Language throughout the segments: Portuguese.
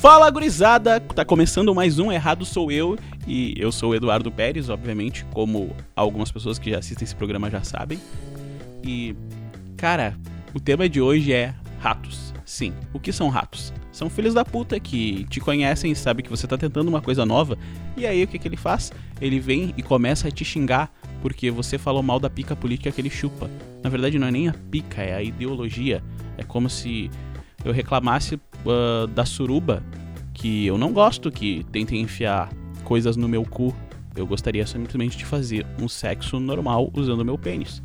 Fala gurizada, tá começando mais um Errado Sou Eu e eu sou o Eduardo Pérez, obviamente, como algumas pessoas que já assistem esse programa já sabem. E, cara, o tema de hoje é ratos. Sim, o que são ratos? São filhos da puta que te conhecem e sabem que você tá tentando uma coisa nova. E aí o que, que ele faz? Ele vem e começa a te xingar porque você falou mal da pica política que ele chupa. Na verdade, não é nem a pica, é a ideologia. É como se eu reclamasse uh, da suruba, que eu não gosto que tentem enfiar coisas no meu cu. Eu gostaria simplesmente de fazer um sexo normal usando meu pênis.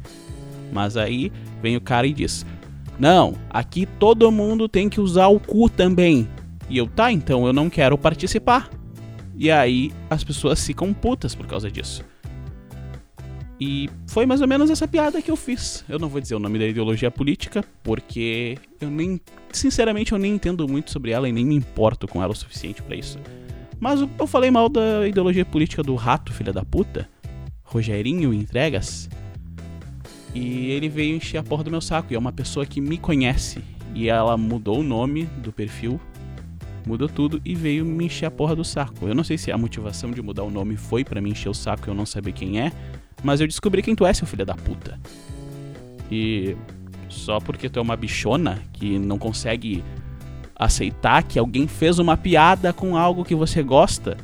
Mas aí vem o cara e diz: Não, aqui todo mundo tem que usar o cu também. E eu, tá, então eu não quero participar. E aí as pessoas ficam putas por causa disso. E foi mais ou menos essa piada que eu fiz. Eu não vou dizer o nome da ideologia política, porque eu nem. Sinceramente, eu nem entendo muito sobre ela e nem me importo com ela o suficiente para isso. Mas eu falei mal da ideologia política do rato, filha da puta. Rogerinho Entregas. E ele veio encher a porra do meu saco. E é uma pessoa que me conhece. E ela mudou o nome do perfil, mudou tudo e veio me encher a porra do saco. Eu não sei se a motivação de mudar o nome foi para me encher o saco e eu não saber quem é mas eu descobri quem tu é, seu filho da puta. E só porque tu é uma bichona que não consegue aceitar que alguém fez uma piada com algo que você gosta.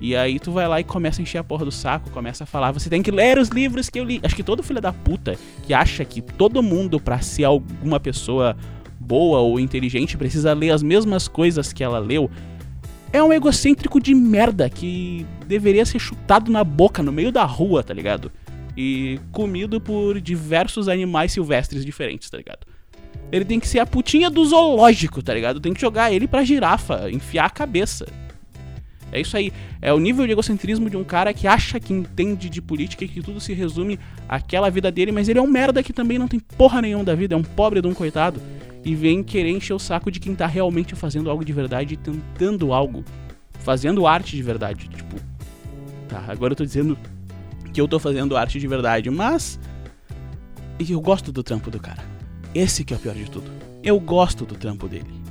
E aí tu vai lá e começa a encher a porra do saco, começa a falar, você tem que ler os livros que eu li. Acho que todo filho da puta que acha que todo mundo para ser alguma pessoa boa ou inteligente precisa ler as mesmas coisas que ela leu, é um egocêntrico de merda que deveria ser chutado na boca no meio da rua, tá ligado? E comido por diversos animais silvestres diferentes, tá ligado? Ele tem que ser a putinha do zoológico, tá ligado? Tem que jogar ele pra girafa, enfiar a cabeça. É isso aí. É o nível de egocentrismo de um cara que acha que entende de política e que tudo se resume àquela vida dele, mas ele é um merda que também não tem porra nenhuma da vida, é um pobre de um coitado. E vem querer encher o saco de quem tá realmente fazendo algo de verdade, tentando algo. Fazendo arte de verdade. Tipo. Tá, agora eu tô dizendo que eu tô fazendo arte de verdade, mas eu gosto do trampo do cara. Esse que é o pior de tudo. Eu gosto do trampo dele.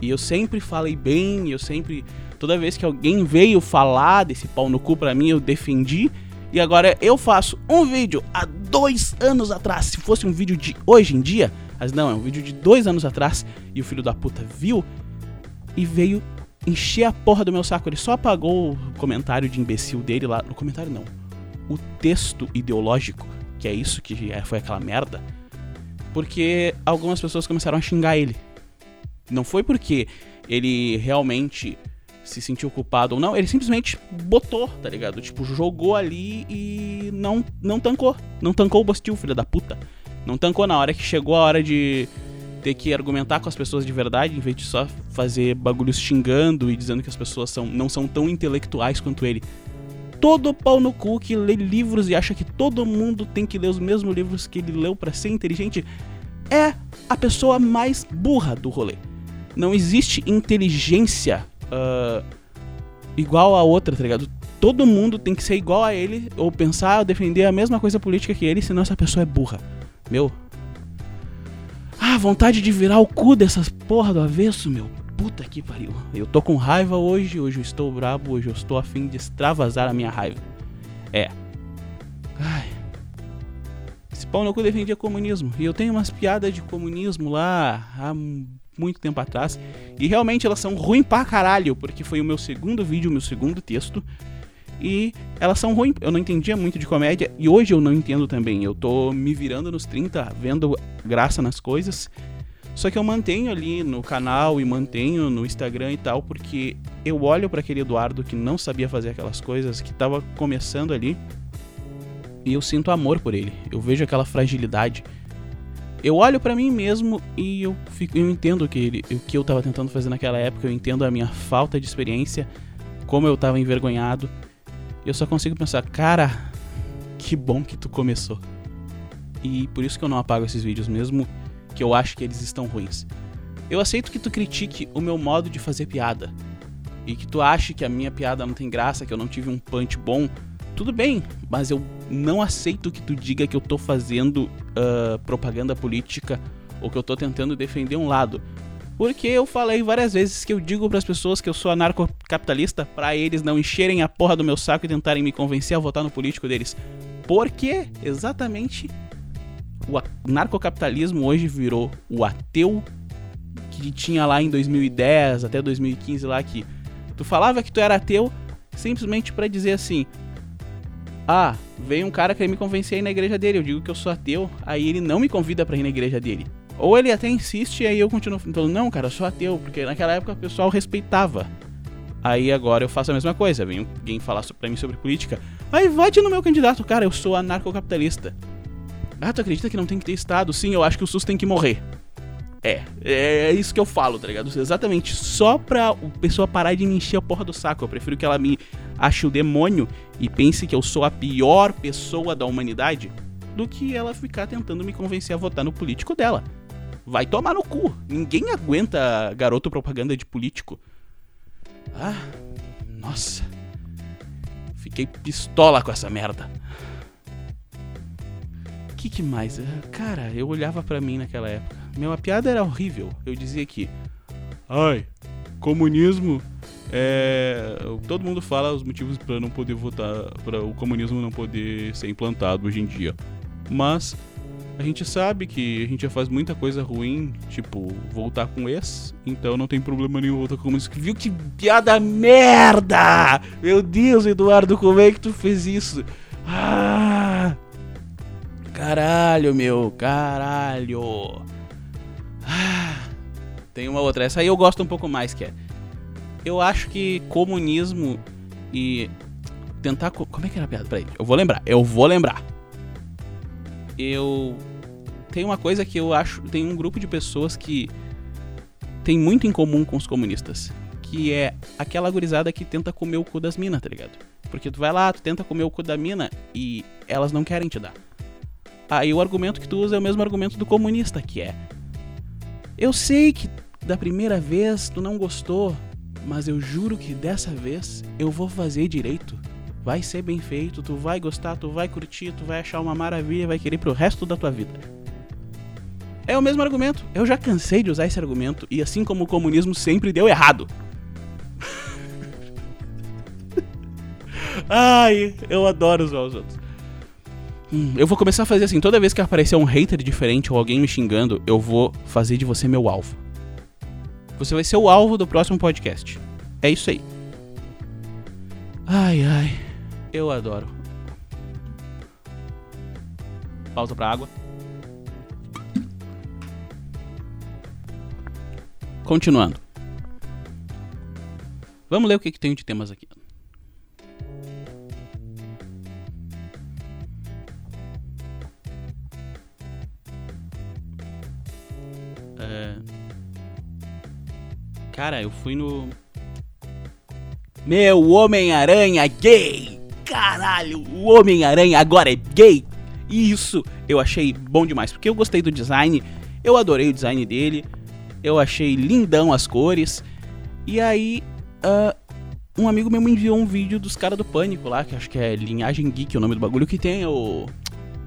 E eu sempre falei bem, eu sempre toda vez que alguém veio falar desse pau no cu pra mim, eu defendi. E agora eu faço um vídeo há dois anos atrás. Se fosse um vídeo de hoje em dia, mas não, é um vídeo de dois anos atrás. E o filho da puta viu e veio encher a porra do meu saco. Ele só apagou o comentário de imbecil dele lá. No comentário não o texto ideológico, que é isso que foi aquela merda, porque algumas pessoas começaram a xingar ele. Não foi porque ele realmente se sentiu culpado ou não, ele simplesmente botou, tá ligado? Tipo, jogou ali e não não tancou. Não tancou o Bostil, filho da puta. Não tancou na hora que chegou a hora de ter que argumentar com as pessoas de verdade, em vez de só fazer bagulhos xingando e dizendo que as pessoas são, não são tão intelectuais quanto ele todo pau no cu que lê livros e acha que todo mundo tem que ler os mesmos livros que ele leu para ser inteligente, é a pessoa mais burra do rolê. Não existe inteligência uh, igual a outra, tá ligado? Todo mundo tem que ser igual a ele, ou pensar, ou defender a mesma coisa política que ele, senão essa pessoa é burra. Meu. Ah, vontade de virar o cu dessas porra do avesso, meu puta que pariu. Eu tô com raiva hoje, hoje eu estou brabo, hoje eu estou afim de extravasar a minha raiva. É. Ai. Esse pau no cu defendia comunismo. E eu tenho umas piadas de comunismo lá há muito tempo atrás. E realmente elas são ruins pra caralho, porque foi o meu segundo vídeo, o meu segundo texto. E elas são ruins. Eu não entendia muito de comédia. E hoje eu não entendo também. Eu tô me virando nos 30, vendo graça nas coisas. Só que eu mantenho ali no canal e mantenho no Instagram e tal, porque eu olho para aquele Eduardo que não sabia fazer aquelas coisas, que tava começando ali, e eu sinto amor por ele. Eu vejo aquela fragilidade. Eu olho para mim mesmo e eu, fico, eu entendo que ele, o que eu tava tentando fazer naquela época, eu entendo a minha falta de experiência, como eu tava envergonhado. Eu só consigo pensar, cara, que bom que tu começou. E por isso que eu não apago esses vídeos mesmo que eu acho que eles estão ruins. Eu aceito que tu critique o meu modo de fazer piada. E que tu ache que a minha piada não tem graça, que eu não tive um punch bom. Tudo bem, mas eu não aceito que tu diga que eu tô fazendo uh, propaganda política ou que eu tô tentando defender um lado. Porque eu falei várias vezes que eu digo para as pessoas que eu sou anarcocapitalista para eles não encherem a porra do meu saco e tentarem me convencer a votar no político deles. Porque exatamente o narcocapitalismo hoje virou o ateu que tinha lá em 2010 até 2015 lá que tu falava que tu era ateu simplesmente para dizer assim: "Ah, veio um cara querer me convencer a ir na igreja dele, eu digo que eu sou ateu, aí ele não me convida para ir na igreja dele". Ou ele até insiste e aí eu continuo falando: "Não, cara, eu sou ateu", porque naquela época o pessoal respeitava. Aí agora eu faço a mesma coisa, vem alguém falar pra mim sobre política, aí vote no meu candidato, cara, eu sou anarcocapitalista. Ah, tu acredita que não tem que ter Estado? Sim, eu acho que o SUS tem que morrer. É, é isso que eu falo, tá ligado? Exatamente, só pra o pessoa parar de me encher a porra do saco. Eu prefiro que ela me ache o demônio e pense que eu sou a pior pessoa da humanidade do que ela ficar tentando me convencer a votar no político dela. Vai tomar no cu. Ninguém aguenta garoto propaganda de político. Ah, nossa. Fiquei pistola com essa merda. Que, que mais? Cara, eu olhava para mim naquela época. Minha piada era horrível. Eu dizia que. Ai, comunismo é. Todo mundo fala os motivos para não poder votar. para o comunismo não poder ser implantado hoje em dia. Mas a gente sabe que a gente já faz muita coisa ruim, tipo, voltar com ex, então não tem problema nenhum voltar com isso. Viu que piada merda! Meu Deus, Eduardo, como é que tu fez isso? Ah! Caralho, meu, caralho. Ah! Tem uma outra, essa aí eu gosto um pouco mais, que é. Eu acho que comunismo e tentar. Como é que era a piada? Peraí, eu vou lembrar, eu vou lembrar eu tem uma coisa que eu acho, tem um grupo de pessoas que tem muito em comum com os comunistas, que é aquela gurizada que tenta comer o cu das minas, tá ligado? Porque tu vai lá, tu tenta comer o cu da mina e elas não querem te dar. Aí o argumento que tu usa é o mesmo argumento do comunista, que é Eu sei que da primeira vez tu não gostou, mas eu juro que dessa vez eu vou fazer direito vai ser bem feito, tu vai gostar, tu vai curtir, tu vai achar uma maravilha, vai querer pro resto da tua vida. É o mesmo argumento. Eu já cansei de usar esse argumento e assim como o comunismo sempre deu errado. Ai, eu adoro usar os outros. Eu vou começar a fazer assim, toda vez que aparecer um hater diferente ou alguém me xingando, eu vou fazer de você meu alvo. Você vai ser o alvo do próximo podcast. É isso aí. Ai, ai. Eu adoro. Pausa pra água. Continuando. Vamos ler o que, que tem de temas aqui. Cara, eu fui no. Meu Homem-Aranha gay! caralho, o Homem-Aranha agora é gay. E isso eu achei bom demais, porque eu gostei do design, eu adorei o design dele, eu achei lindão as cores. E aí, uh, um amigo meu me enviou um vídeo dos caras do Pânico lá, que acho que é Linhagem Geek, o nome do bagulho, que tem o,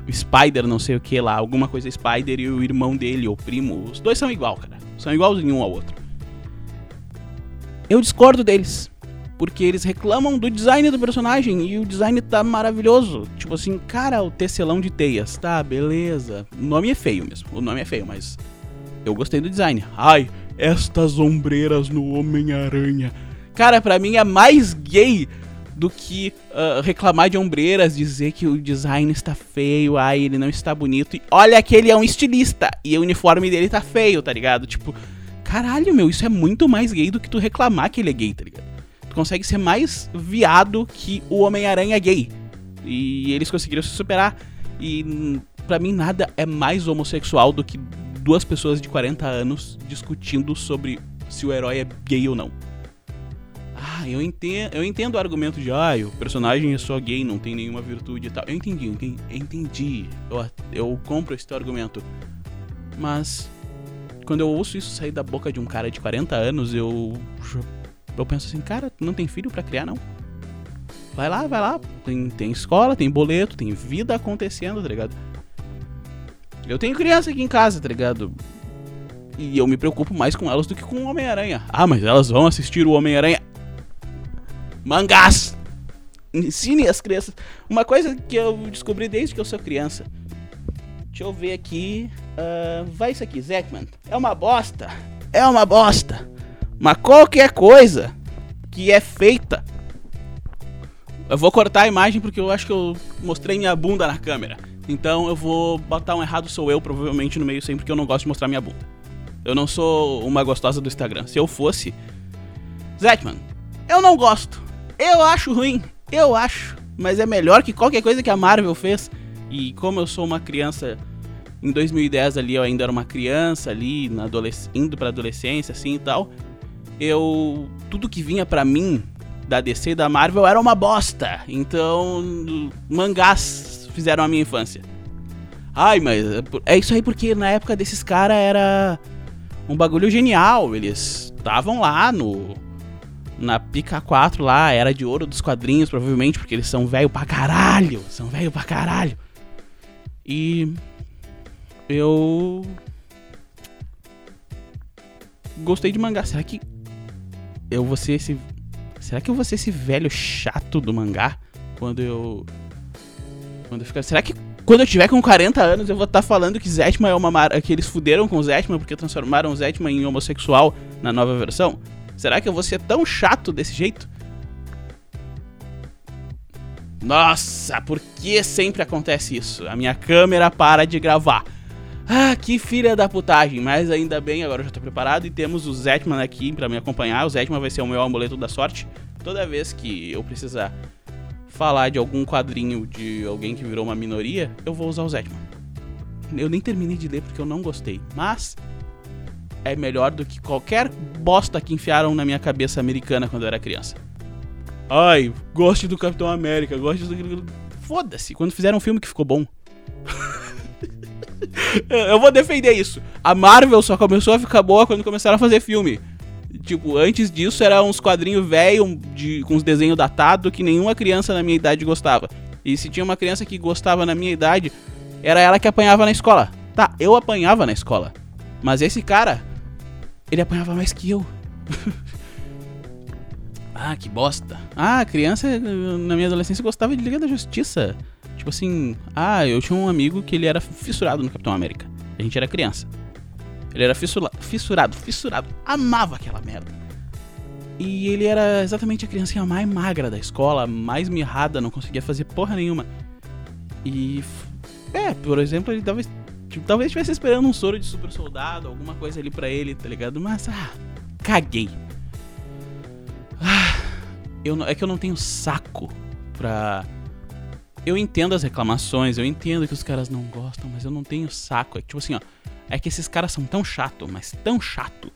o Spider, não sei o que lá, alguma coisa Spider e o irmão dele, o primo. Os dois são igual, cara. São igualzinho um ao outro. Eu discordo deles porque eles reclamam do design do personagem e o design tá maravilhoso. Tipo assim, cara, o tecelão de teias, tá, beleza. O nome é feio mesmo, o nome é feio, mas eu gostei do design. Ai, estas ombreiras no Homem-Aranha. Cara, para mim é mais gay do que uh, reclamar de ombreiras, dizer que o design está feio, ai, ele não está bonito. E olha que ele é um estilista e o uniforme dele tá feio, tá ligado? Tipo, caralho, meu, isso é muito mais gay do que tu reclamar que ele é gay, tá ligado? consegue ser mais viado que o Homem-Aranha gay. E eles conseguiram se superar. E para mim nada é mais homossexual do que duas pessoas de 40 anos discutindo sobre se o herói é gay ou não. Ah, eu entendo, eu entendo o argumento de, ah, o personagem é só gay, não tem nenhuma virtude e tal. Eu entendi. Eu, entendi. eu, eu compro esse teu argumento. Mas quando eu ouço isso sair da boca de um cara de 40 anos, eu eu penso assim, cara, não tem filho para criar, não. Vai lá, vai lá. Tem, tem escola, tem boleto, tem vida acontecendo, tá ligado? Eu tenho criança aqui em casa, tá ligado? E eu me preocupo mais com elas do que com o Homem-Aranha. Ah, mas elas vão assistir o Homem-Aranha. Mangás! Ensine as crianças. Uma coisa que eu descobri desde que eu sou criança. Deixa eu ver aqui. Uh, vai isso aqui, Zekman. É uma bosta. É uma bosta. Mas qualquer coisa que é feita. Eu vou cortar a imagem porque eu acho que eu mostrei minha bunda na câmera. Então eu vou botar um errado sou eu, provavelmente, no meio sempre, porque eu não gosto de mostrar minha bunda. Eu não sou uma gostosa do Instagram. Se eu fosse. Zetman, eu não gosto. Eu acho ruim. Eu acho. Mas é melhor que qualquer coisa que a Marvel fez. E como eu sou uma criança. Em 2010 ali eu ainda era uma criança ali, na adolesc indo pra adolescência assim e tal. Eu. Tudo que vinha para mim da DC e da Marvel era uma bosta. Então. Mangás fizeram a minha infância. Ai, mas é isso aí porque na época desses caras era um bagulho genial. Eles estavam lá no. Na Pica 4 lá, era de ouro dos quadrinhos, provavelmente, porque eles são velho pra caralho. São velho pra caralho. E. Eu. Gostei de mangá. Será que. Eu vou ser esse. Será que eu vou ser esse velho chato do mangá? Quando eu quando eu ficar, será que quando eu tiver com 40 anos eu vou estar tá falando que Zetman é uma mar... que eles fuderam com Zetman porque transformaram Zetman em homossexual na nova versão? Será que eu vou ser tão chato desse jeito? Nossa, por que sempre acontece isso? A minha câmera para de gravar. Ah, que filha da putagem, mas ainda bem, agora eu já tô preparado e temos o Zetman aqui para me acompanhar. O Zetman vai ser o meu amuleto da sorte. Toda vez que eu precisar falar de algum quadrinho de alguém que virou uma minoria, eu vou usar o Zetman. Eu nem terminei de ler porque eu não gostei, mas é melhor do que qualquer bosta que enfiaram na minha cabeça americana quando eu era criança. Ai, goste do Capitão América, goste do. Foda-se, quando fizeram um filme que ficou bom. eu vou defender isso. A Marvel só começou a ficar boa quando começaram a fazer filme. Tipo, antes disso era uns quadrinhos velho com os desenhos datados que nenhuma criança na minha idade gostava. E se tinha uma criança que gostava na minha idade, era ela que apanhava na escola. Tá, eu apanhava na escola. Mas esse cara, ele apanhava mais que eu. ah, que bosta. Ah, criança na minha adolescência gostava de Liga da Justiça. Tipo assim, ah, eu tinha um amigo que ele era fissurado no Capitão América. A gente era criança. Ele era fissura, fissurado, fissurado. Amava aquela merda. E ele era exatamente a criancinha mais magra da escola, mais mirrada, não conseguia fazer porra nenhuma. E. É, por exemplo, ele talvez. Tipo, talvez estivesse esperando um soro de super soldado, alguma coisa ali pra ele, tá ligado? Mas, ah, caguei. Eu, é que eu não tenho saco pra. Eu entendo as reclamações, eu entendo que os caras não gostam, mas eu não tenho saco. É que, tipo assim, ó é que esses caras são tão chato, mas tão chato,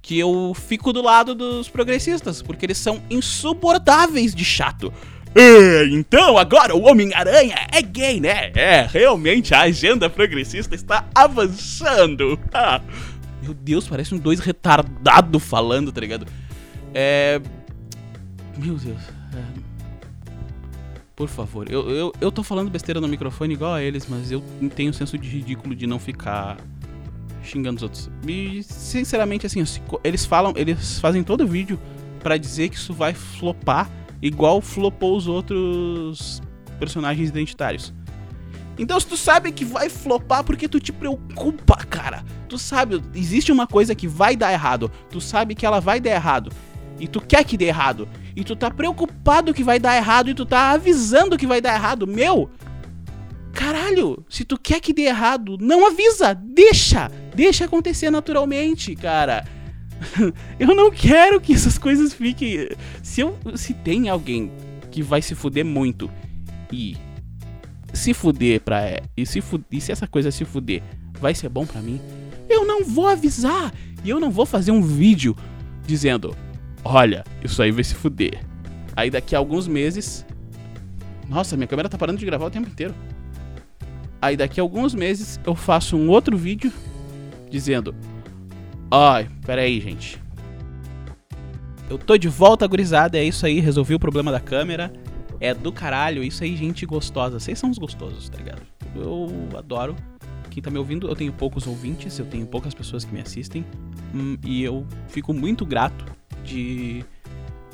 que eu fico do lado dos progressistas, porque eles são insuportáveis de chato. É, então agora o Homem-Aranha é gay, né? É, realmente a agenda progressista está avançando. Ah, meu Deus, parece um dois retardado falando, tá ligado? É. Meu Deus. É... Por favor, eu, eu, eu tô falando besteira no microfone igual a eles, mas eu tenho o senso de ridículo de não ficar xingando os outros. E, sinceramente, assim, eles falam, eles fazem todo vídeo para dizer que isso vai flopar igual flopou os outros personagens identitários. Então, se tu sabe que vai flopar, porque tu te preocupa, cara? Tu sabe, existe uma coisa que vai dar errado. Tu sabe que ela vai dar errado. E tu quer que dê errado. E tu tá preocupado que vai dar errado. E tu tá avisando que vai dar errado. Meu, Caralho, se tu quer que dê errado, não avisa, deixa, deixa acontecer naturalmente, cara. eu não quero que essas coisas fiquem. Se eu se tem alguém que vai se fuder muito e se fuder pra e se e se essa coisa se fuder vai ser bom para mim, eu não vou avisar e eu não vou fazer um vídeo dizendo: "Olha, isso aí vai se fuder". Aí daqui a alguns meses, nossa, minha câmera tá parando de gravar o tempo inteiro. Aí daqui a alguns meses eu faço um outro vídeo dizendo: Ai, pera aí, gente. Eu tô de volta, gurizada. É isso aí, resolvi o problema da câmera. É do caralho, isso aí, gente gostosa. Vocês são os gostosos, tá ligado? Eu adoro quem tá me ouvindo, eu tenho poucos ouvintes, eu tenho poucas pessoas que me assistem. Hum, e eu fico muito grato de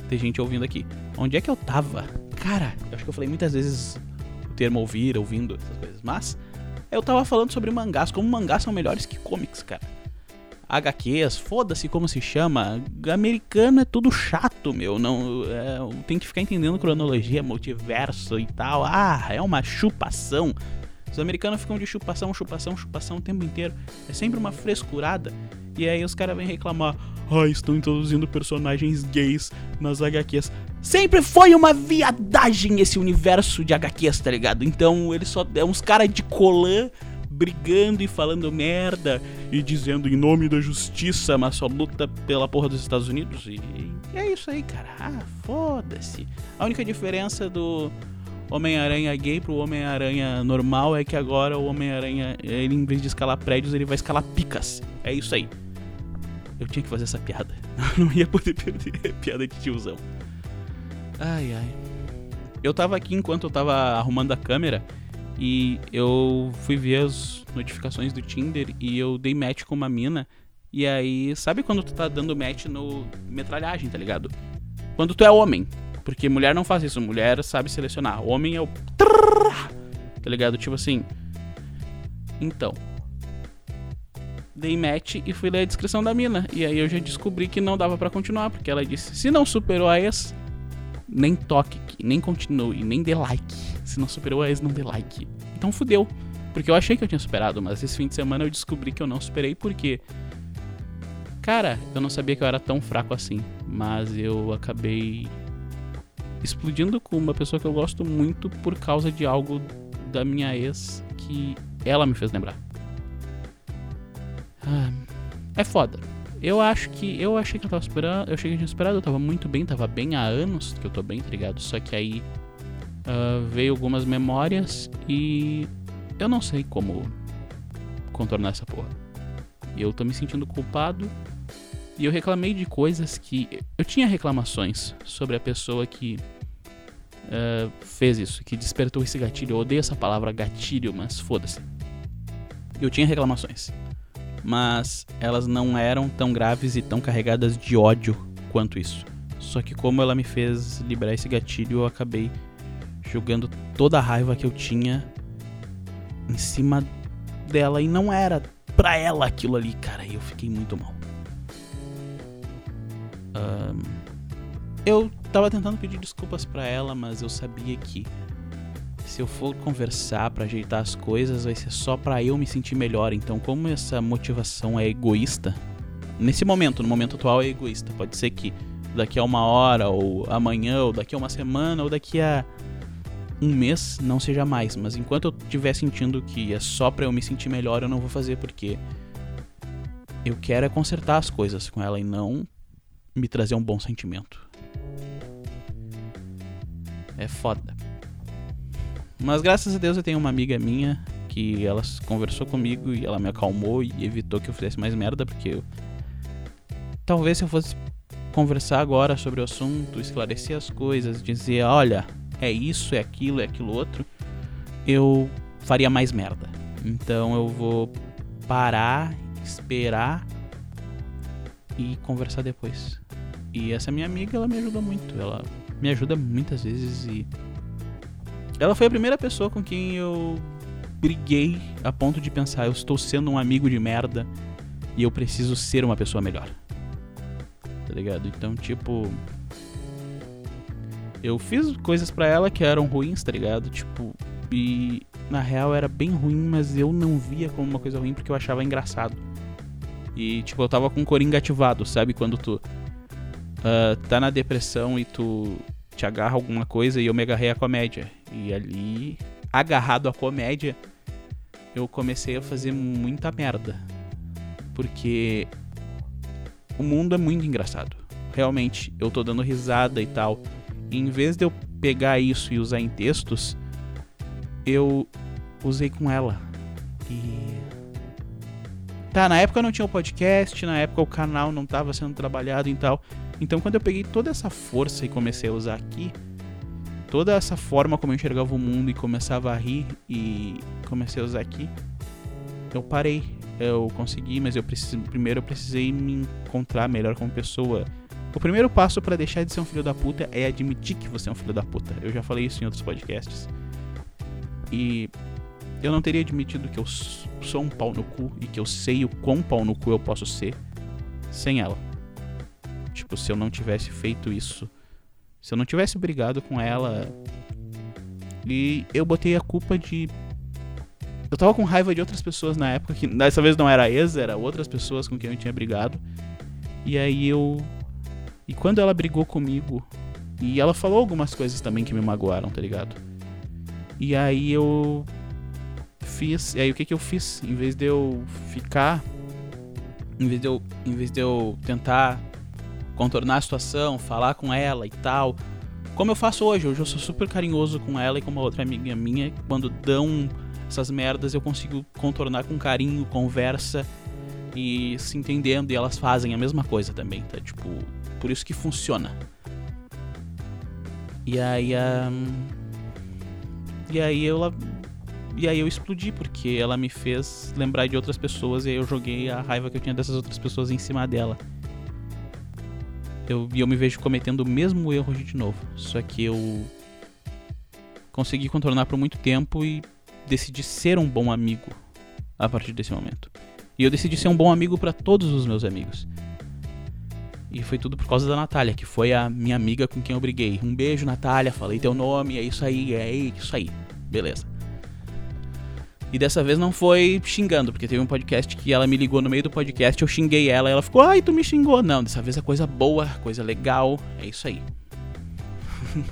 ter gente ouvindo aqui. Onde é que eu tava? Cara, eu acho que eu falei muitas vezes o termo ouvir, ouvindo, essas coisas. Mas eu tava falando sobre mangás, como mangás são melhores que comics, cara. HQs, foda-se como se chama. Americano é tudo chato, meu. Não é, tem que ficar entendendo cronologia, multiverso e tal. Ah, é uma chupação. Os americanos ficam de chupação, chupação, chupação o tempo inteiro. É sempre uma frescurada. E aí os caras vêm reclamar: ah, estão introduzindo personagens gays nas HQs. Sempre foi uma viadagem esse universo de HQs, tá ligado? Então eles só. É uns caras de colã brigando e falando merda e dizendo em nome da justiça, mas só luta pela porra dos Estados Unidos. E, e é isso aí, cara. Ah, foda-se. A única diferença do Homem-Aranha gay pro Homem-Aranha normal é que agora o Homem-Aranha, ele em vez de escalar prédios, ele vai escalar picas. É isso aí. Eu tinha que fazer essa piada. não ia poder perder piada de tiozão. Ai, ai. Eu tava aqui enquanto eu tava arrumando a câmera e eu fui ver as notificações do Tinder e eu dei match com uma mina. E aí, sabe quando tu tá dando match no metralhagem, tá ligado? Quando tu é homem. Porque mulher não faz isso, mulher sabe selecionar. Homem é o. Tá ligado? Tipo assim. Então. Dei match e fui ler a descrição da mina. E aí eu já descobri que não dava para continuar, porque ela disse: se não superou a ex, nem toque, nem continue, nem dê like. Se não superou a ex, não dê like. Então fudeu. Porque eu achei que eu tinha superado, mas esse fim de semana eu descobri que eu não superei porque. Cara, eu não sabia que eu era tão fraco assim. Mas eu acabei explodindo com uma pessoa que eu gosto muito por causa de algo da minha ex que ela me fez lembrar. Ah, é foda. Eu acho que. Eu achei que eu tava esperando. Eu achei que eu tinha esperado, eu tava muito bem, tava bem há anos que eu tô bem, tá ligado? Só que aí uh, veio algumas memórias e eu não sei como contornar essa porra. Eu tô me sentindo culpado e eu reclamei de coisas que. Eu tinha reclamações sobre a pessoa que uh, fez isso, que despertou esse gatilho. Eu odeio essa palavra gatilho, mas foda-se. Eu tinha reclamações mas elas não eram tão graves e tão carregadas de ódio quanto isso. Só que como ela me fez liberar esse gatilho, eu acabei jogando toda a raiva que eu tinha em cima dela e não era pra ela aquilo ali, cara. E eu fiquei muito mal. Um, eu tava tentando pedir desculpas para ela, mas eu sabia que se eu for conversar para ajeitar as coisas, vai ser só para eu me sentir melhor. Então, como essa motivação é egoísta, nesse momento, no momento atual é egoísta. Pode ser que daqui a uma hora, ou amanhã, ou daqui a uma semana, ou daqui a um mês não seja mais. Mas enquanto eu estiver sentindo que é só pra eu me sentir melhor, eu não vou fazer porque eu quero é consertar as coisas com ela e não me trazer um bom sentimento. É foda. Mas graças a Deus eu tenho uma amiga minha que ela conversou comigo e ela me acalmou e evitou que eu fizesse mais merda, porque eu... talvez se eu fosse conversar agora sobre o assunto, esclarecer as coisas, dizer, olha, é isso, é aquilo, é aquilo outro, eu faria mais merda. Então eu vou parar, esperar e conversar depois. E essa minha amiga, ela me ajuda muito, ela me ajuda muitas vezes e ela foi a primeira pessoa com quem eu briguei a ponto de pensar, eu estou sendo um amigo de merda e eu preciso ser uma pessoa melhor. Tá ligado? Então, tipo, eu fiz coisas para ela que eram ruins, tá ligado? Tipo, e na real era bem ruim, mas eu não via como uma coisa ruim porque eu achava engraçado. E, tipo, eu tava com o coringa ativado, sabe? Quando tu uh, tá na depressão e tu te agarra alguma coisa e eu me agarrei à comédia. E ali, agarrado à comédia, eu comecei a fazer muita merda. Porque o mundo é muito engraçado. Realmente, eu tô dando risada e tal. E em vez de eu pegar isso e usar em textos, eu usei com ela. E. Tá, na época não tinha o podcast, na época o canal não tava sendo trabalhado e tal. Então, quando eu peguei toda essa força e comecei a usar aqui, toda essa forma como eu enxergava o mundo e começava a rir e comecei a usar aqui, eu parei. Eu consegui, mas eu preciso, primeiro eu precisei me encontrar melhor como pessoa. O primeiro passo para deixar de ser um filho da puta é admitir que você é um filho da puta. Eu já falei isso em outros podcasts. E eu não teria admitido que eu sou um pau no cu e que eu sei o quão pau no cu eu posso ser sem ela. Tipo, se eu não tivesse feito isso, se eu não tivesse brigado com ela e eu botei a culpa de eu tava com raiva de outras pessoas na época, que dessa vez não era ex, era outras pessoas com quem eu tinha brigado. E aí eu. E quando ela brigou comigo, e ela falou algumas coisas também que me magoaram, tá ligado? E aí eu fiz. E aí o que que eu fiz? Em vez de eu ficar. Em vez de eu, em vez de eu tentar contornar a situação, falar com ela e tal. Como eu faço hoje, hoje eu sou super carinhoso com ela e com uma outra amiga minha, quando dão essas merdas eu consigo contornar com carinho, conversa e se entendendo e elas fazem a mesma coisa também, tá? Tipo, por isso que funciona. E aí um, e aí eu e aí eu explodi porque ela me fez lembrar de outras pessoas e aí eu joguei a raiva que eu tinha dessas outras pessoas em cima dela. Eu, eu me vejo cometendo o mesmo erro de novo, só que eu consegui contornar por muito tempo e decidi ser um bom amigo a partir desse momento. E eu decidi ser um bom amigo para todos os meus amigos. E foi tudo por causa da Natália, que foi a minha amiga com quem eu briguei. Um beijo, Natália, falei teu nome, é isso aí, é isso aí. Beleza. E dessa vez não foi xingando, porque teve um podcast que ela me ligou no meio do podcast, eu xinguei ela, ela ficou, ai, tu me xingou. Não, dessa vez é coisa boa, coisa legal, é isso aí.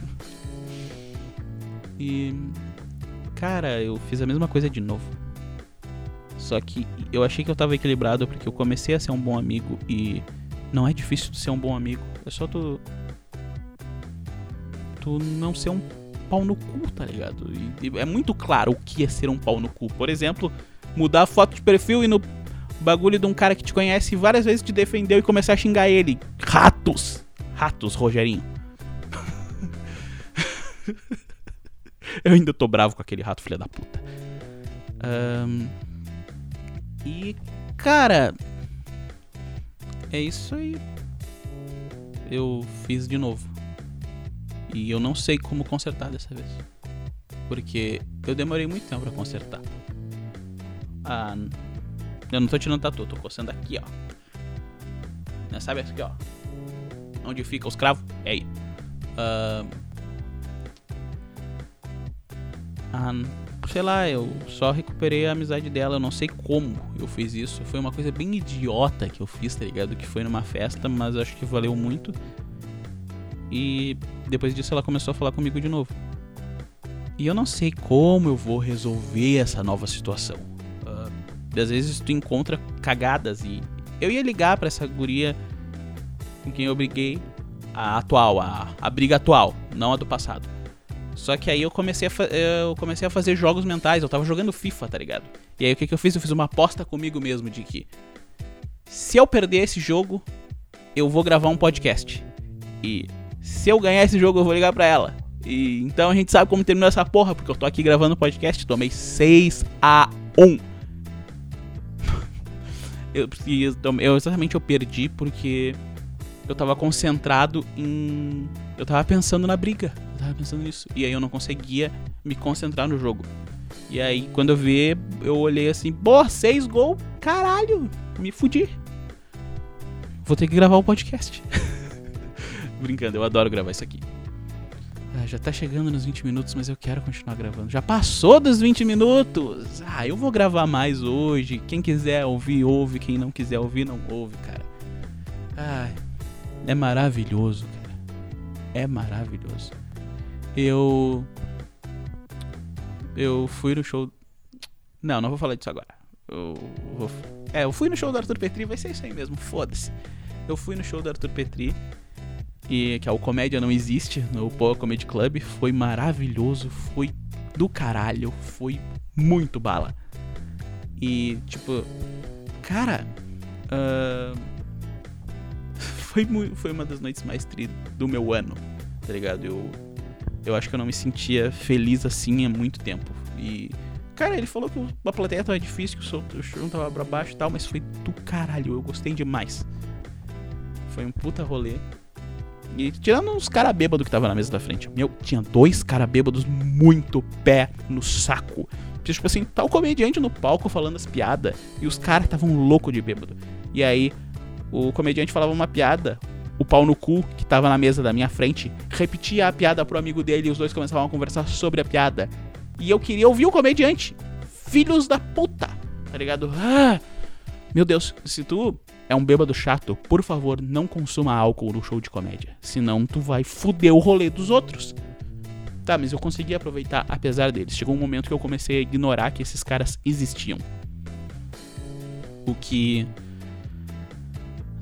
e cara, eu fiz a mesma coisa de novo. Só que eu achei que eu tava equilibrado porque eu comecei a ser um bom amigo e não é difícil ser um bom amigo. É só tu. Tu não ser um pau no cu, tá ligado? E é muito claro o que é ser um pau no cu. Por exemplo, mudar a foto de perfil e no bagulho de um cara que te conhece várias vezes te defendeu e começar a xingar ele. Ratos! Ratos, Rogerinho. Eu ainda tô bravo com aquele rato, filha da puta. Um, e, cara. É isso aí. Eu fiz de novo. E eu não sei como consertar dessa vez. Porque eu demorei muito tempo pra consertar. Ah, eu não tô tirando tatu, tô coçando aqui, ó. Né, sabe aqui, ó? Onde fica os cravos? É aí. Uh, ah, sei lá, eu só recuperei a amizade dela, eu não sei como eu fiz isso. Foi uma coisa bem idiota que eu fiz, tá ligado? Que foi numa festa, mas acho que valeu muito. E depois disso ela começou a falar comigo de novo. E eu não sei como eu vou resolver essa nova situação. Uh, às vezes tu encontra cagadas e eu ia ligar para essa guria com quem eu briguei, a atual, a, a briga atual, não a do passado. Só que aí eu comecei, a eu comecei a fazer jogos mentais, eu tava jogando FIFA, tá ligado? E aí o que, que eu fiz? Eu fiz uma aposta comigo mesmo de que se eu perder esse jogo, eu vou gravar um podcast. E se eu ganhar esse jogo, eu vou ligar pra ela. E então a gente sabe como terminou essa porra, porque eu tô aqui gravando o podcast, tomei 6 a 1. eu, eu exatamente eu perdi porque eu tava concentrado em eu tava pensando na briga. Eu tava pensando nisso. E aí eu não conseguia me concentrar no jogo. E aí, quando eu vi, eu olhei assim, pô, seis gols, caralho, me fudi. Vou ter que gravar o um podcast. Brincando, eu adoro gravar isso aqui. Ah, já tá chegando nos 20 minutos, mas eu quero continuar gravando. Já passou dos 20 minutos! Ah, eu vou gravar mais hoje. Quem quiser ouvir, ouve. Quem não quiser ouvir, não ouve, cara. Ah, é maravilhoso, é maravilhoso. Eu. Eu fui no show. Não, não vou falar disso agora. Eu vou... É, eu fui no show do Arthur Petri, vai ser isso aí mesmo, foda-se. Eu fui no show do Arthur Petri, e, que é o Comédia Não Existe, no Poa Comedy Club. Foi maravilhoso, foi do caralho, foi muito bala. E, tipo, cara. Uh foi, foi uma das noites mais tristes do meu ano, tá ligado? Eu, eu acho que eu não me sentia feliz assim há muito tempo. E, Cara, ele falou que a plateia tava difícil, que o show tava pra baixo e tal, mas foi do caralho, eu gostei demais. Foi um puta rolê. E tirando uns cara bêbados que tava na mesa da frente. Meu, tinha dois cara bêbados muito pé no saco. Tipo assim, o comediante no palco falando as piadas. E os caras estavam louco de bêbado. E aí, o comediante falava uma piada. O pau no cu, que tava na mesa da minha frente, repetia a piada pro amigo dele e os dois começavam a conversar sobre a piada. E eu queria ouvir o comediante. Filhos da puta. Tá ligado? Ah, meu Deus, se tu é um bêbado chato, por favor, não consuma álcool no show de comédia. Senão tu vai fuder o rolê dos outros. Tá, mas eu consegui aproveitar apesar deles. Chegou um momento que eu comecei a ignorar que esses caras existiam. O que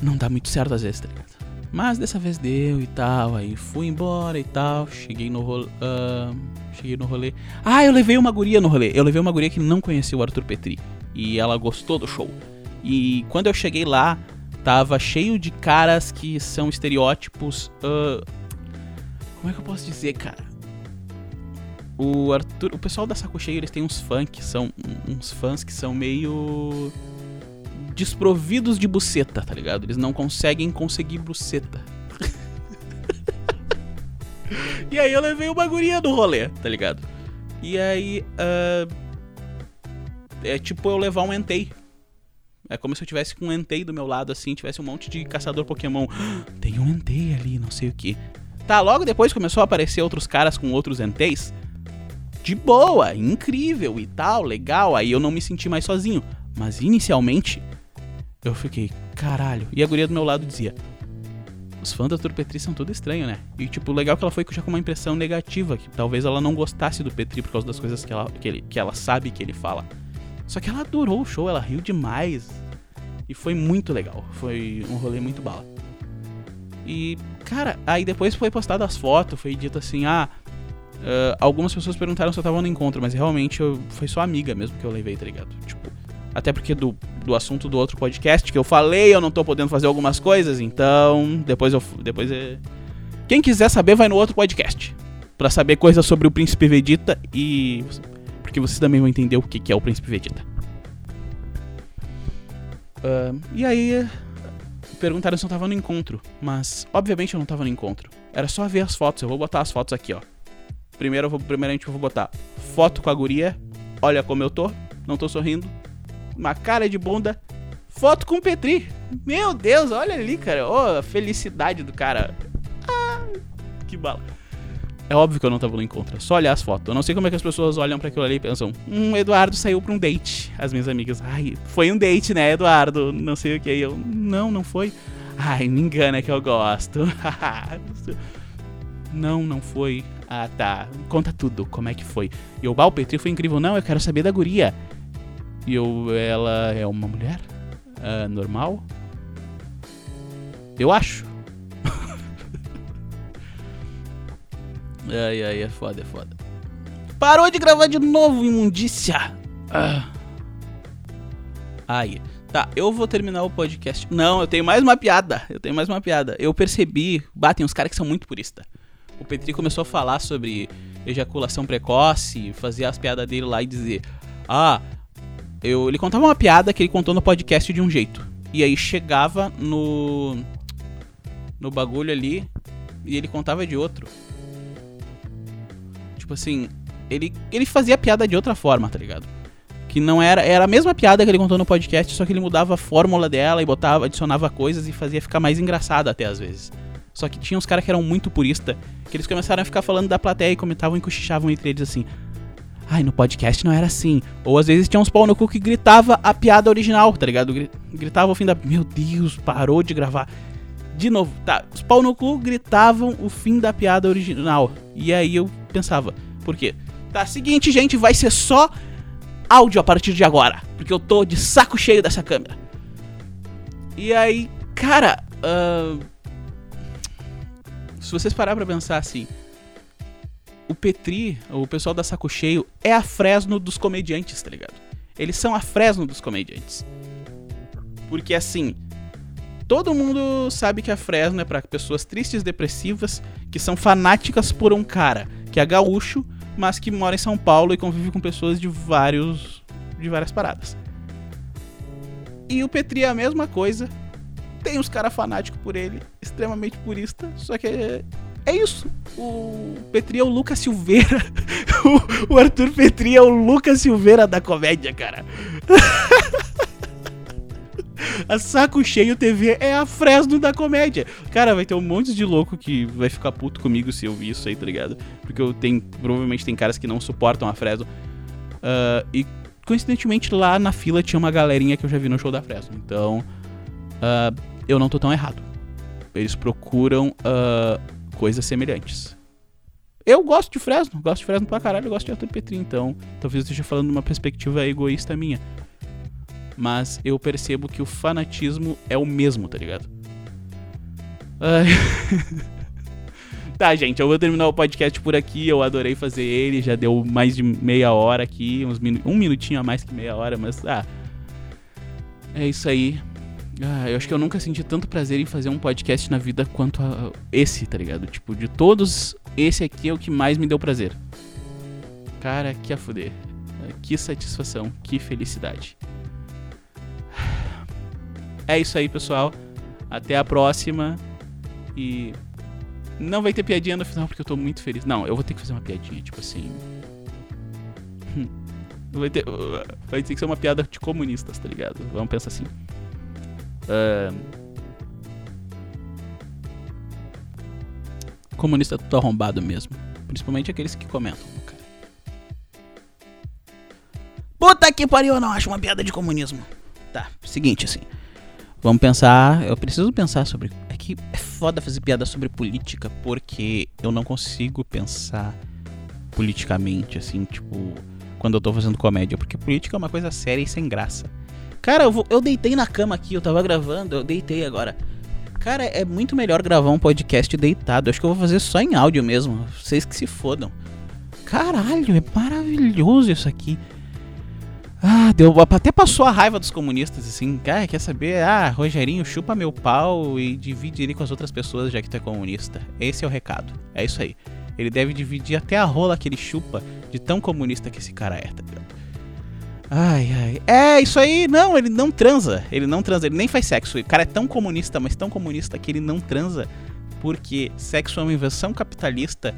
não dá muito certo às vezes, tá ligado? Mas dessa vez deu e tal, aí fui embora e tal, cheguei no rolê. Uh, cheguei no rolê. Ah, eu levei uma guria no rolê. Eu levei uma guria que não conhecia o Arthur Petri. E ela gostou do show. E quando eu cheguei lá, tava cheio de caras que são estereótipos. Uh, como é que eu posso dizer, cara? O Arthur, o pessoal da Saco Cheio, eles têm uns fãs que são uns fãs que são meio desprovidos de buceta, tá ligado? Eles não conseguem conseguir buceta. e aí eu levei uma guria do rolê, tá ligado? E aí, uh, é tipo eu levar um Entei. É como se eu tivesse com um Entei do meu lado, assim, tivesse um monte de caçador Pokémon. Tem um Entei ali, não sei o que. Tá, logo depois começou a aparecer outros caras com outros Enteis. De boa, incrível e tal, legal. Aí eu não me senti mais sozinho. Mas inicialmente, eu fiquei, caralho. E a guria do meu lado dizia: Os fãs da Tour Petri são tudo estranho, né? E tipo, o legal é que ela foi já com uma impressão negativa, que talvez ela não gostasse do Petri por causa das coisas que ela, que, ele, que ela sabe que ele fala. Só que ela adorou o show, ela riu demais. E foi muito legal. Foi um rolê muito bala. E, cara, aí depois foi postada as fotos, foi dito assim, ah. Uh, algumas pessoas perguntaram se eu tava no encontro, mas realmente eu, foi só amiga mesmo que eu levei, tá ligado? Tipo, até porque do, do assunto do outro podcast que eu falei, eu não tô podendo fazer algumas coisas, então depois eu. Depois é... Quem quiser saber, vai no outro podcast. para saber coisas sobre o Príncipe Vegeta e porque vocês também vão entender o que, que é o Príncipe Vegeta. Uh, e aí, perguntaram se eu tava no encontro, mas obviamente eu não tava no encontro. Era só ver as fotos, eu vou botar as fotos aqui, ó. Primeiro, eu vou, primeiramente eu vou botar foto com a guria, olha como eu tô, não tô sorrindo, uma cara de bunda, foto com o Petri. Meu Deus, olha ali, cara, oh, a felicidade do cara. Ah, que bala. É óbvio que eu não tava no encontro, é só olhar as fotos. Eu não sei como é que as pessoas olham para aquilo ali e pensam: Hum, Eduardo saiu pra um date. As minhas amigas, ai, foi um date, né, Eduardo? Não sei o que. Eu, não, não foi. Ai, me engana que eu gosto. não, não foi. Ah, tá. Conta tudo, como é que foi. E o Petri foi incrível. Não, eu quero saber da guria. E eu, ela é uma mulher? Uh, normal? Eu acho. Ai, ai, é foda, é foda. Parou de gravar de novo, imundícia! Ah. Aí. Tá, eu vou terminar o podcast. Não, eu tenho mais uma piada. Eu tenho mais uma piada. Eu percebi. Batem uns caras que são muito puristas. O Petri começou a falar sobre ejaculação precoce, fazia as piadas dele lá e dizer: Ah, eu, ele contava uma piada que ele contou no podcast de um jeito. E aí chegava no. No bagulho ali e ele contava de outro. Tipo assim, ele, ele fazia piada de outra forma, tá ligado? Que não era. Era a mesma piada que ele contou no podcast, só que ele mudava a fórmula dela e botava, adicionava coisas e fazia ficar mais engraçado até às vezes. Só que tinha uns caras que eram muito purista, que eles começaram a ficar falando da plateia e comentavam e cochichavam entre eles assim. Ai, no podcast não era assim. Ou às vezes tinha uns pau no cu que gritava a piada original, tá ligado? Gritava o fim da. Meu Deus, parou de gravar. De novo, tá. Os pau no cu gritavam o fim da piada original. E aí eu pensava, por quê? Tá, seguinte, gente, vai ser só áudio a partir de agora. Porque eu tô de saco cheio dessa câmera. E aí, cara. Uh, se vocês parar pra pensar assim. O Petri, o pessoal da Saco Cheio, é a Fresno dos comediantes, tá ligado? Eles são a Fresno dos comediantes. Porque assim, Todo mundo sabe que a Fresno é para pessoas tristes, depressivas, que são fanáticas por um cara que é gaúcho, mas que mora em São Paulo e convive com pessoas de vários de várias paradas. E o Petri é a mesma coisa. Tem uns caras fanáticos por ele, extremamente purista, só que é, é isso. O Petri é o Lucas Silveira. o, o Arthur Petri é o Lucas Silveira da comédia, cara. A Saco Cheio TV é a Fresno da comédia. Cara, vai ter um monte de louco que vai ficar puto comigo se eu vi isso aí, tá ligado? Porque eu tenho. Provavelmente tem caras que não suportam a Fresno. Uh, e coincidentemente lá na fila tinha uma galerinha que eu já vi no show da Fresno. Então. Uh, eu não tô tão errado. Eles procuram uh, coisas semelhantes. Eu gosto de Fresno, gosto de Fresno pra caralho, eu gosto de Arthur Petri, então talvez eu esteja falando de uma perspectiva egoísta minha mas eu percebo que o fanatismo é o mesmo, tá ligado? Ai. tá, gente, eu vou terminar o podcast por aqui. Eu adorei fazer ele, já deu mais de meia hora aqui, uns minu um minutinho a mais que meia hora, mas ah. É isso aí. Ah, eu acho que eu nunca senti tanto prazer em fazer um podcast na vida quanto a esse, tá ligado? Tipo, de todos, esse aqui é o que mais me deu prazer. Cara, que a fuder. Que satisfação, que felicidade. É isso aí, pessoal. Até a próxima. E não vai ter piadinha no final porque eu tô muito feliz. Não, eu vou ter que fazer uma piadinha, tipo assim. Vai ter, vai ter que ser uma piada de comunistas, tá ligado? Vamos pensar assim. Uh... Comunista é tudo arrombado mesmo. Principalmente aqueles que comentam, cara. Puta que pariu, eu não acho uma piada de comunismo. Tá, seguinte assim. Vamos pensar. Eu preciso pensar sobre. É que é foda fazer piada sobre política porque eu não consigo pensar politicamente, assim, tipo, quando eu tô fazendo comédia. Porque política é uma coisa séria e sem graça. Cara, eu, vou, eu deitei na cama aqui, eu tava gravando, eu deitei agora. Cara, é muito melhor gravar um podcast deitado. Acho que eu vou fazer só em áudio mesmo. Vocês que se fodam. Caralho, é maravilhoso isso aqui. Ah, deu, até passou a raiva dos comunistas, assim. Ah, quer saber? Ah, Rogerinho, chupa meu pau e divide ele com as outras pessoas, já que tu é comunista. Esse é o recado. É isso aí. Ele deve dividir até a rola que ele chupa de tão comunista que esse cara é, tá ligado? Ai, ai. É, isso aí, não, ele não transa. Ele não transa, ele nem faz sexo. O cara é tão comunista, mas tão comunista que ele não transa porque sexo é uma invenção capitalista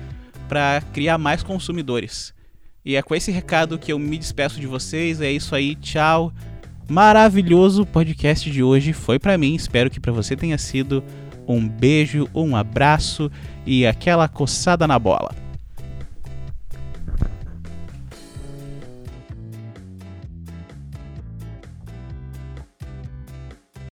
para criar mais consumidores. E é com esse recado que eu me despeço de vocês. É isso aí, tchau. Maravilhoso podcast de hoje foi para mim. Espero que para você tenha sido um beijo, um abraço e aquela coçada na bola.